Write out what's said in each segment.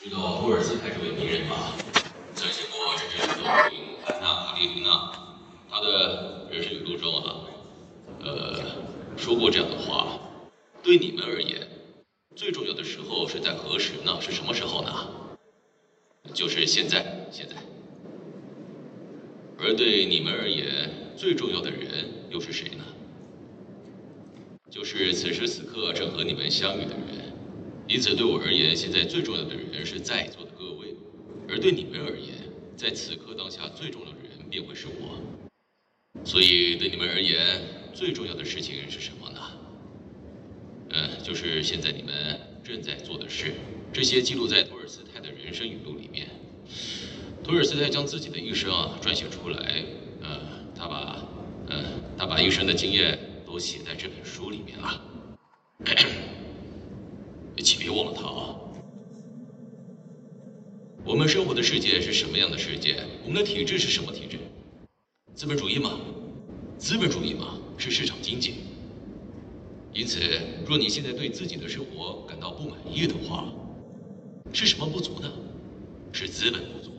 知道托尔斯泰这位名人吗？曾写过真正的作品《安娜·卡列尼娜》，他的人生语录中啊，呃，说过这样的话：对你们而言，最重要的时候是在何时呢？是什么时候呢？就是现在，现在。而对你们而言，最重要的人又是谁呢？就是此时此刻正和你们相遇的人。因此，对我而言，现在最重要的人是在座的各位；而对你们而言，在此刻当下最重要的人便会是我。所以，对你们而言，最重要的事情是什么呢？嗯，就是现在你们正在做的事。这些记录在托尔斯泰的人生语录里面。托尔斯泰将自己的一生啊撰写出来，呃，他把，呃，他把一生的经验都写在这本书里面了。请别忘了他啊！我们生活的世界是什么样的世界？我们的体制是什么体制？资本主义吗？资本主义吗？是市场经济。因此，若你现在对自己的生活感到不满意的话，是什么不足呢？是资本不足。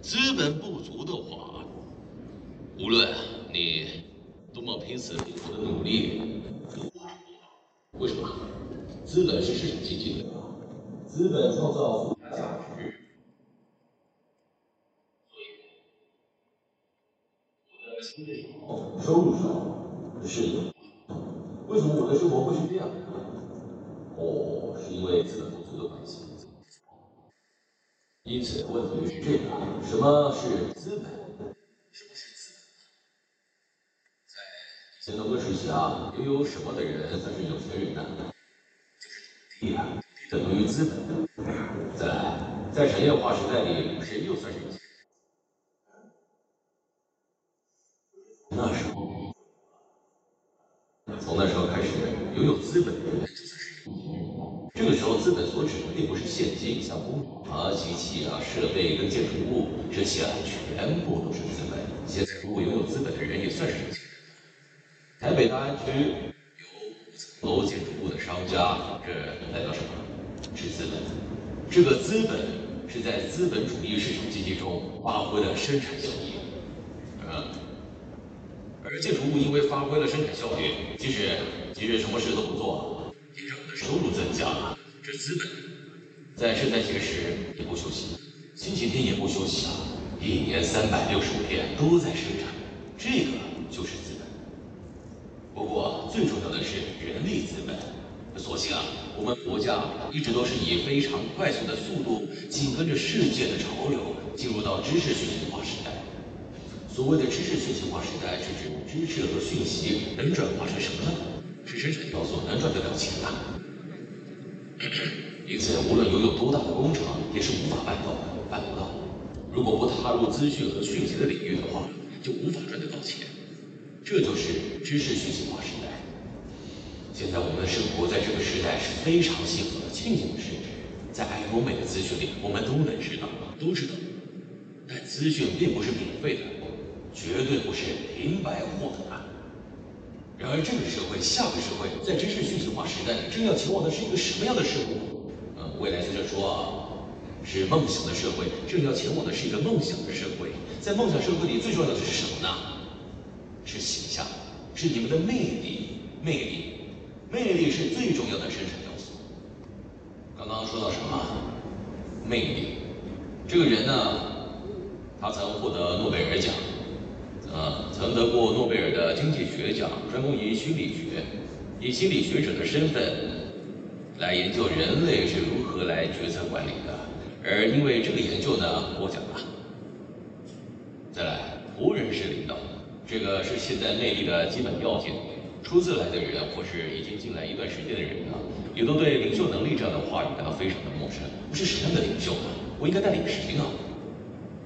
资本不足的话，无论你多么拼死拼活的努力，为什么？资本是市场经济的，资本创造附加价值，所以我的薪水少，收入少，是的。为什么我的生活会是这样的？哦，是因为资本不足的关系。因此，问题是这个：什么是资本？什么是资本？在以前农耕时期啊，拥有什么的人才是有钱人呢？地啊，等于资本。再来，在产业化时代里，谁又算是有钱？那时候，从那时候开始，拥有资本的人就算是有钱。这个时候，资本所指的并不是现金，像工厂啊、机器啊、设备跟建筑物这些啊，全部都是资本。现在，如果拥有资本的人也算是有钱。台北大安区。楼建筑物的商家，这代表什么？是资本。这个资本是在资本主义市场经济中发挥了生产效益。嗯。而建筑物因为发挥了生产效益，即使即使什么事都不做，也让我的收入增加了。这资本在圣诞节时也不休息，星期天也不休息啊，一年三百六十五天都在生产。这个就是资本。不过，最重要的是人力资本。所幸啊，我们国家一直都是以非常快速的速度，紧跟着世界的潮流，进入到知识讯息化时代。所谓的知识讯息化时代，是指知识和讯息能转化成什么呢？是生产要素能赚得了钱的。因此，无论拥有多大的工厂，也是无法办到的，办不到。如果不踏入资讯和讯息的领域的话，就无法赚得到钱。这就是知识讯息化时代。现在我们的生活在这个时代是非常幸福的、庆幸的是。在爱多美的资讯里，我们都能知道，都知道。但资讯并不是免费的，绝对不是平白获得的。然而，这个社会、下个社会，在知识讯息化时代，正要前往的是一个什么样的社会？呃，未来学者说啊，是梦想的社会，正要前往的是一个梦想的社会。在梦想社会里，最重要的是什么呢？是形象，是你们的魅力，魅力，魅力是最重要的生产要素。刚刚说到什么？魅力。这个人呢，他曾获得诺贝尔奖，呃，曾得过诺贝尔的经济学奖，专攻于心理学，以心理学者的身份来研究人类是如何来决策管理的，而因为这个研究呢，获奖了。再来，仆人式领导。这个是现在魅力的基本要件。初次来的人，或是已经进来一段时间的人呢，也都对领袖能力这样的话语感到非常的陌生。我是什么样的领袖呢？我应该带领谁呢？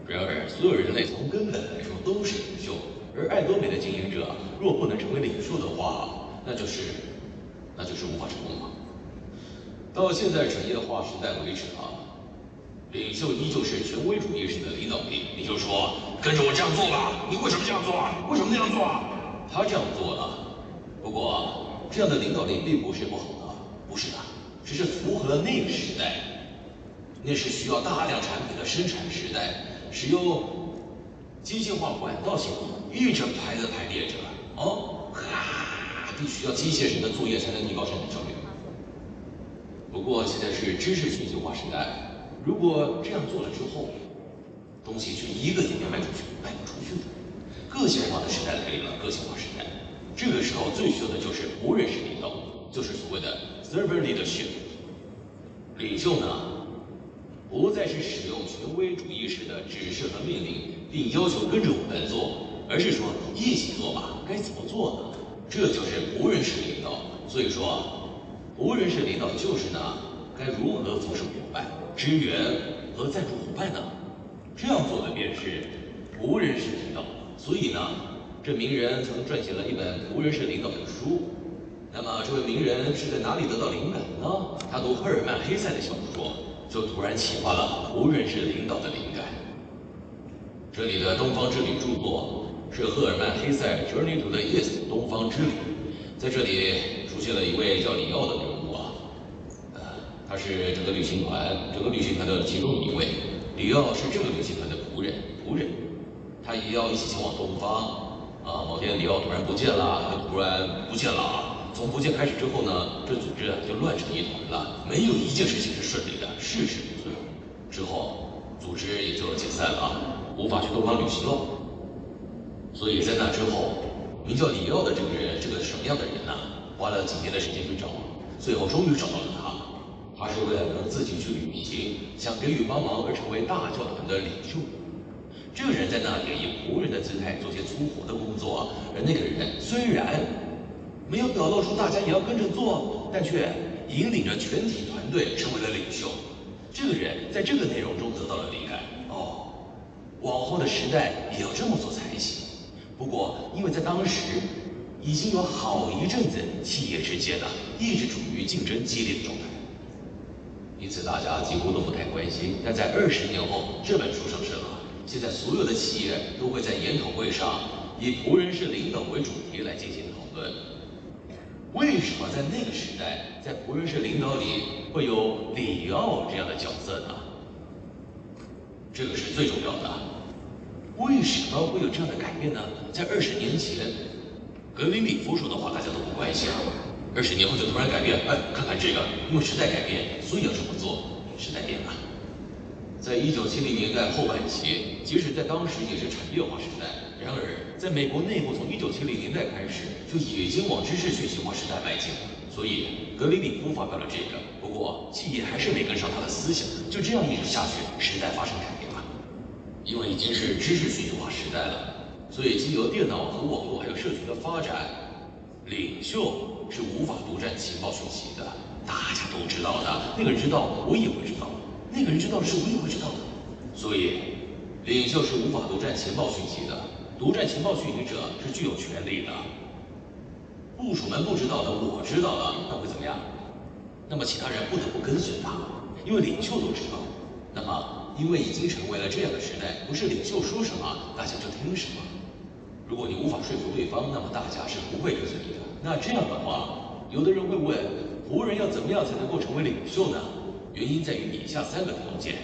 然而，所有人类从根本来说都是领袖，而爱多美的经营者若不能成为领袖的话，那就是，那就是无法成功了。到现在产业化时代为止啊。领袖依旧是权威主义式的领导力，你就说跟着我这样做吧。你为什么这样做啊？为什么那样做啊？他这样做了，不过这样的领导力并不是不好的，不是的，只是符合那个时代。那是需要大量产品的生产时代，使用机械化管道系统，一整排的排列着，哦，哈，必须要机械人的作业才能提高生产效率。不过现在是知识讯息化时代，如果这样做了之后，东西却一个也没卖出去，卖不出去了。个性化的时代来临了，个性化，最需要的就是仆人式领导，就是所谓的 servant leadership。领袖呢，不再是使用权威主义式的指示和命令，并要求跟着我们做，而是说一起做吧，该怎么做呢？这就是仆人式领导。所以说，仆人式领导就是呢，该如何服侍伙伴、支援和赞助伙伴呢？这样做的便是仆人式领导。所以呢，这名人曾撰写了一本仆人式领导的书。那么这位名人是在哪里得到灵感呢？他读赫尔曼·黑塞的小说，就突然启发了仆人式领导的灵感。这里的东方之旅著作是赫尔曼·黑塞《Journey to the East》东方之旅，在这里出现了一位叫里奥的人物啊，呃，他是整个旅行团整个旅行团的其中一位。里奥是这个旅行团的仆人，仆人，他也要一起前往东方。啊，某天里奥突然不见了，他突然不见了。从不见开始之后呢，这组织就乱成一团了，没有一件事情是顺利的，事事不顺。之后，组织也就解散了，无法去东方旅行了。所以在那之后，名叫里奥的这个人是个什么样的人呢？花了几年的时间去找，最后终于找到了他。他是为了能自己去旅行，想给予帮忙而成为大教团的领袖。这个人在那里以仆人的姿态做些粗活的工作，而那个人虽然。没有表露出大家也要跟着做，但却引领着全体团队成为了领袖。这个人在这个内容中得到了灵感。哦，往后的时代也要这么做才行。不过，因为在当时已经有好一阵子企业之间呢一直处于竞争激烈的状态，因此大家几乎都不太关心。但在二十年后，这本书上市了，现在所有的企业都会在研讨会上以仆人式领导为主题来进行讨论。为什么在那个时代，在仆人式领导里会有里奥这样的角色呢？这个是最重要的。为什么会有这样的改变呢？在二十年前，格林里夫说的话大家都不关心，二十年后就突然改变。哎，看看这个，因为时代改变，所以要这么做。时代变了。在一九七零年代后半期，即使在当时也是产业化时代。然而，在美国内部，从一九七零年代开始就已经往知识学习化时代迈进。所以，格林里夫发表了这个。不过，企业还是没跟上他的思想。就这样一直下去，时代发生改变了。因为已经是知识学习化时代了，所以经由电脑和网络还有社群的发展，领袖是无法独占情报讯息的。大家都知道的，那个人知道，我也会知道；那个人知道的事，我也会知道的。所以，领袖是无法独占情报讯息的。独占情报讯息者是具有权力的，部署们不知道的，我知道了，那会怎么样？那么其他人不得不跟随他，因为领袖都知道。那么，因为已经成为了这样的时代，不是领袖说什么，大家就听什么。如果你无法说服对方，那么大家是不会跟随你的。那这样的话，有的人会问，仆人要怎么样才能够成为领袖呢？原因在于以下三个条件：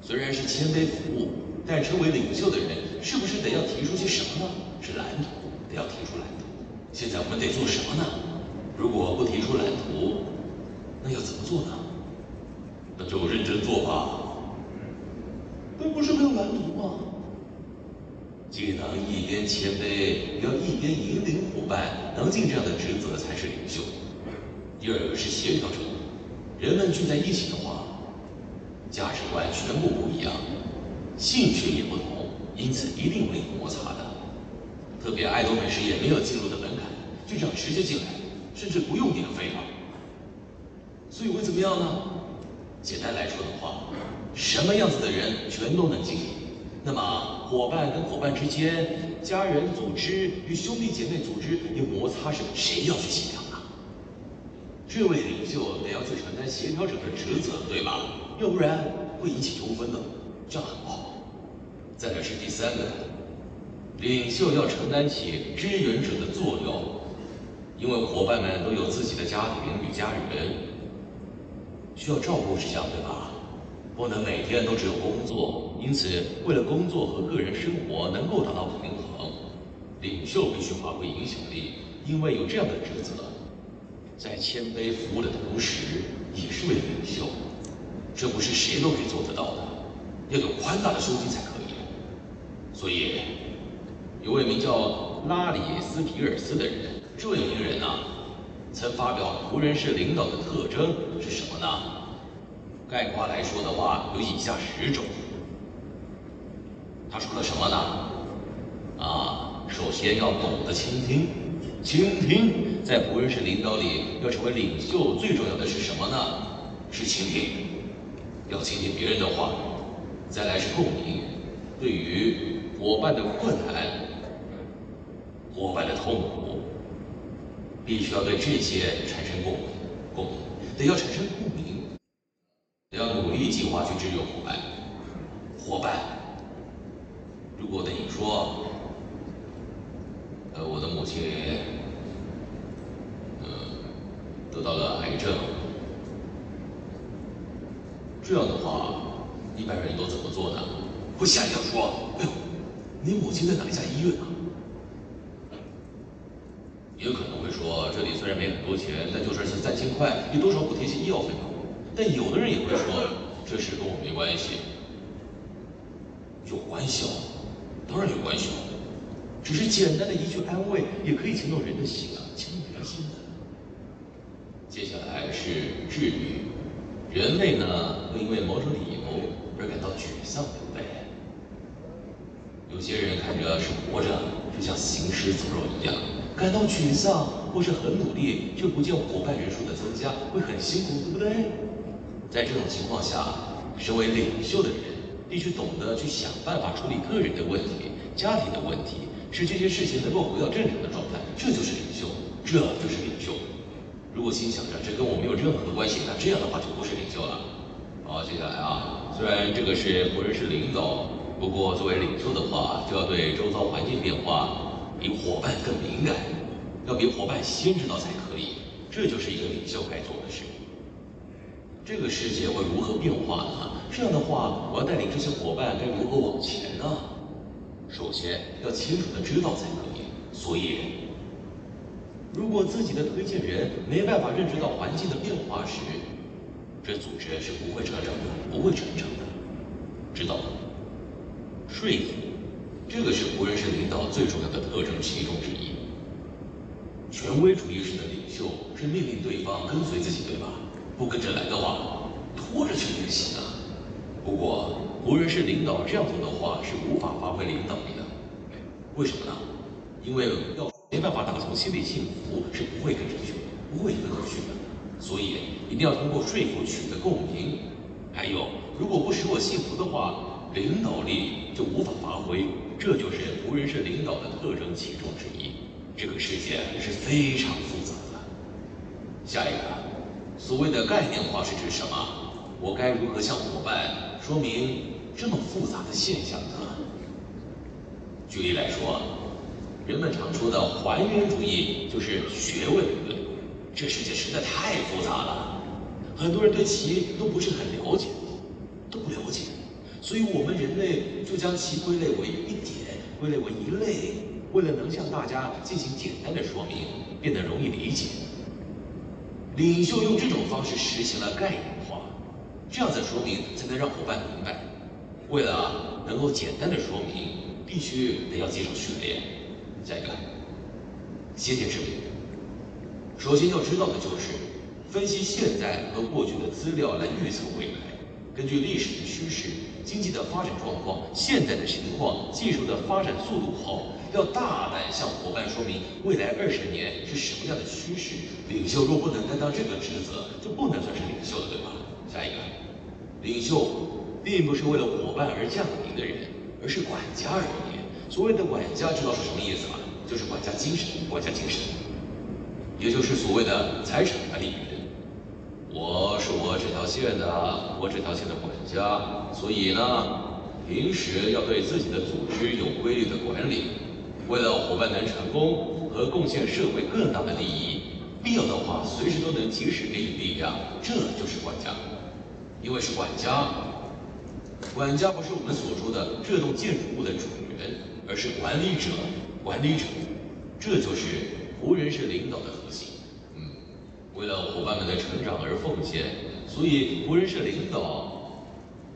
虽然是谦卑服务，但成为领袖的人。是不是得要提出些什么呢？是蓝图，得要提出蓝图。现在我们得做什么呢？如果不提出蓝图，那要怎么做呢？那就认真做吧。那不是没有蓝图吗？既能一边谦卑，又要一边引领伙伴，能尽这样的职责才是领袖。第二个是协调者，人们聚在一起的话，价值观全部不一样，兴趣也不同。因此一定会有摩擦的，特别爱多美事业没有进入的门槛，就这样直接进来，甚至不用点费了。所以会怎么样呢？简单来说的话，什么样子的人全都能进。那么伙伴跟伙伴之间，家人组织与兄弟姐妹组织有摩擦时，谁要去协调？这位领袖得要去承担协调者的职责，对吧？要不然会引起纠纷的，这样很不好。再者是第三个，领袖要承担起支援者的作用，因为伙伴们都有自己的家庭与家人需要照顾，之下对吧？不能每天都只有工作。因此，为了工作和个人生活能够达到平衡，领袖必须发挥影响力，因为有这样的职责，在谦卑服务的同时，也是为领袖。这不是谁都可以做得到的，要有宽大的胸襟才可以。所以，有位名叫拉里斯皮尔斯的人，这位名人呢、曾发表仆人式领导的特征是什么呢？概括来说的话，有以下十种。他说了什么呢？啊，首先要懂得倾听，倾听在仆人式领导里要成为领袖最重要的是什么呢？是倾听，要倾听别人的话。再来是共鸣，对于伙伴的困难、伙伴的痛苦，必须要对这些产生共鸣，共鸣得要产生共鸣，得要努力计划去支援伙伴。伙伴，如果对你说，呃，我的母亲，呃，得到了癌症，这样的话，一般人都怎么做呢？会吓一跳说，哎呦。你母亲在哪一家医院啊？也有可能会说，这里虽然没很多钱，但就算是三千块，你多少补贴些医药费用。但有的人也会说，这事跟我没关系。有关系哦，当然有关系哦。只是简单的一句安慰，也可以牵动人的心啊，牵动人心的。接下来是治愈，人类呢，会因为某种理由而感到沮丧，对不对？有些人看着是活着，就像行尸走肉一样，感到沮丧，或是很努力，却不见伙伴人数的增加，会很辛苦，对不对？在这种情况下，身为领袖的人必须懂得去想办法处理个人的问题、家庭的问题，使这些事情能够回到正常的状态，这就是领袖，这就是领袖。如果心想着这跟我没有任何的关系，那这样的话就不是领袖了。好，接下来啊，虽然这个是仆人式领导。不过，作为领袖的话，就要对周遭环境变化比伙伴更敏感，要比伙伴先知道才可以。这就是一个领袖该做的事。这个世界会如何变化呢？这样的话，我要带领这些伙伴该如何往前呢？首先要清楚的知道才可以。所以，如果自己的推荐人没办法认知到环境的变化时，这组织是不会成长的，不会成长的。知道吗？说服，这个是仆人式领导最重要的特征其中之一。权威主义式的领袖是命令对方跟随自己，对吧？不跟着来的话，拖着去也行啊。不过，仆人式领导这样做的话是无法发挥领导力的。为什么呢？因为要没办法打从心里信服，是不会跟着去的，不会跟着去的。所以，一定要通过说服取得共鸣。还有，如果不使我信服的话。领导力就无法发挥，这就是仆人式领导的特征其中之一。这个世界是非常复杂的。下一个，所谓的概念化是指什么？我该如何向伙伴说明这么复杂的现象呢？举例来说，人们常说的还原主义就是学问理论。这世界实在太复杂了，很多人对其都不是很了解，都不了解。所以，我们人类就将其归类为一点，归类为一类，为了能向大家进行简单的说明，变得容易理解。领袖用这种方式实行了概念化，这样子说明才能让伙伴明白。为了能够简单的说明，必须得要接受训练。下一个，先见之明。首先要知道的就是，分析现在和过去的资料来预测未来。根据历史的趋势、经济的发展状况、现在的情况、技术的发展速度后，要大胆向伙伴说明未来二十年是什么样的趋势。领袖若不能担当这个职责，就不能算是领袖了，对吧？下一个，领袖并不是为了伙伴而降临的人，而是管家而已。所谓的管家，知道是什么意思吗？就是管家精神，管家精神，也就是所谓的财产管理人。我是我这条线的，我这条线的管家，所以呢，平时要对自己的组织有规律的管理，为了伙伴能成功和贡献社会更大的利益，必要的话随时都能及时给予力量，这就是管家。因为是管家，管家不是我们所说的这栋建筑物的主人，而是管理者。管理者，这就是仆人式领导的核心。嗯，为了伙伴们的成长而奉献，所以仆人式领导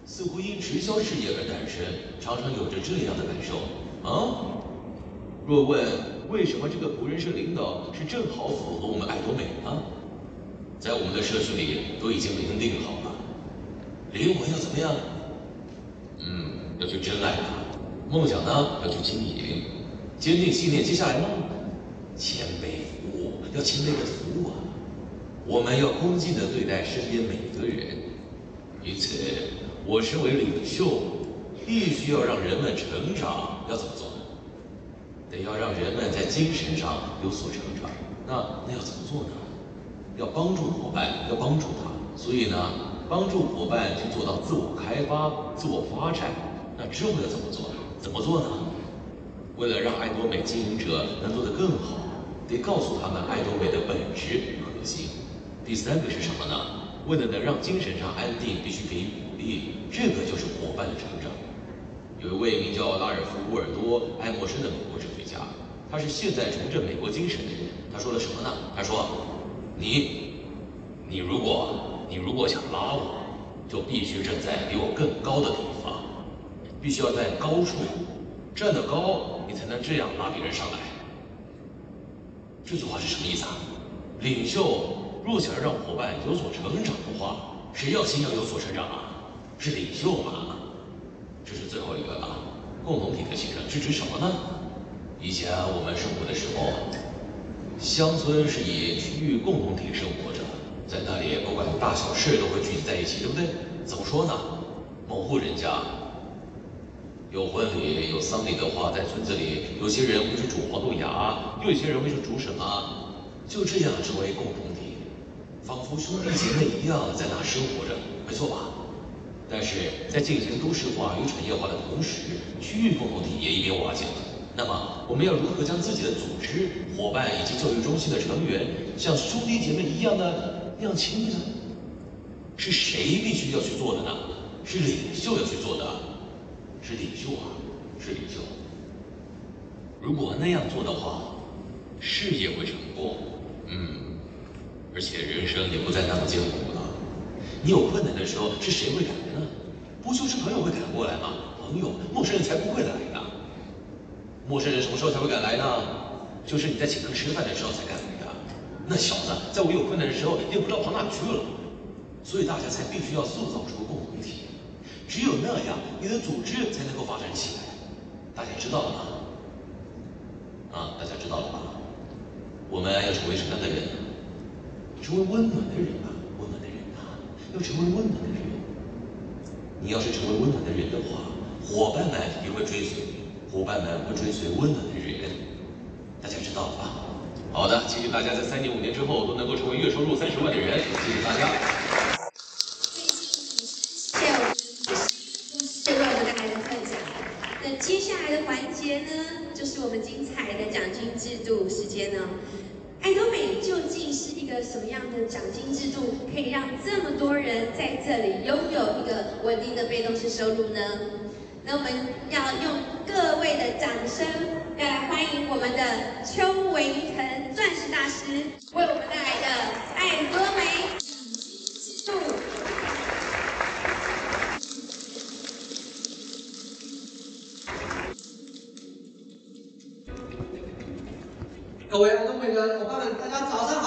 似乎因直销事业而诞生，常常有着这样的感受。啊，若问为什么这个仆人社领导是正好符合我们爱多美呢？在我们的社区里都已经明定好了，灵魂要怎么样？嗯，要去真爱它，梦想呢要去经营。坚定信念，接下来呢？谦卑服务，要谦卑的服务啊！我们要恭敬的对待身边每一个人。因此，我身为领袖，必须要让人们成长。要怎么做？得要让人们在精神上有所成长。那那要怎么做呢？要帮助伙伴，要帮助他。所以呢，帮助伙伴去做到自我开发、自我发展。那之后要怎么做呢？怎么做呢？为了让爱多美经营者能做得更好，得告诉他们爱多美的本质与核心。第三个是什么呢？为了能让精神上安定，必须给予鼓励，这个就是伙伴的成长。有一位名叫拉尔夫·沃尔多·爱默生的美国哲学家，他是现在重振美国精神的人。他说了什么呢？他说：“你，你如果你如果想拉我，就必须站在比我更高的地方，必须要在高处站得高。”你才能这样拉别人上来。这句话是什么意思啊？领袖若想让伙伴有所成长的话，谁要先要有所成长啊？是领袖嘛？这是最后一个啊。共同体的形成是指什么呢？以前我们生活的时候，乡村是以区域共同体生活着，在那里不管大小事都会聚集在一起，对不对？怎么说呢？某户人家。有婚礼、有丧礼的话，在村子里，有些人会去煮黄豆芽，又有些人会去煮什么，就这样成为共同体，仿佛兄弟姐妹一样在那生活着，没错吧？但是在进行都市化与产业化的同时，区域共同体也一边瓦解了。那么，我们要如何将自己的组织、伙伴以及教育中心的成员，像兄弟姐妹一样的那样亲密呢？是谁必须要去做的呢？是领袖要去做的。是领袖啊，是领袖。如果那样做的话，事业会成功，嗯，而且人生也不再那么艰苦了。你有困难的时候，是谁会赶来呢？不就是朋友会赶过来吗？朋友，陌生人才不会来呢。陌生人什么时候才会赶来呢？就是你在请客吃饭的时候才赶来的。那小子在我有困难的时候，也不知道跑哪去了。所以大家才必须要塑造出共同体。只有那样，你的组织才能够发展起来。大家知道了吗？啊，大家知道了吧？我们要成为什么样的人？成为温暖的人吧，温暖的人啊，要成为温暖的人。你要是成为温暖的人的话，伙伴们也会追随你，伙伴们会追随温暖的人。大家知道了吧？好的，谢谢大家在三年五年之后都能够成为月收入三十万的人，谢谢大家。接下来的环节呢，就是我们精彩的奖金制度时间呢。爱多美究竟是一个什么样的奖金制度，可以让这么多人在这里拥有一个稳定的被动式收入呢？那我们要用各位的掌声，要来欢迎我们的邱维腾钻石大师为我们带来的爱多美各位爱多美的伙伴们，大家早上好。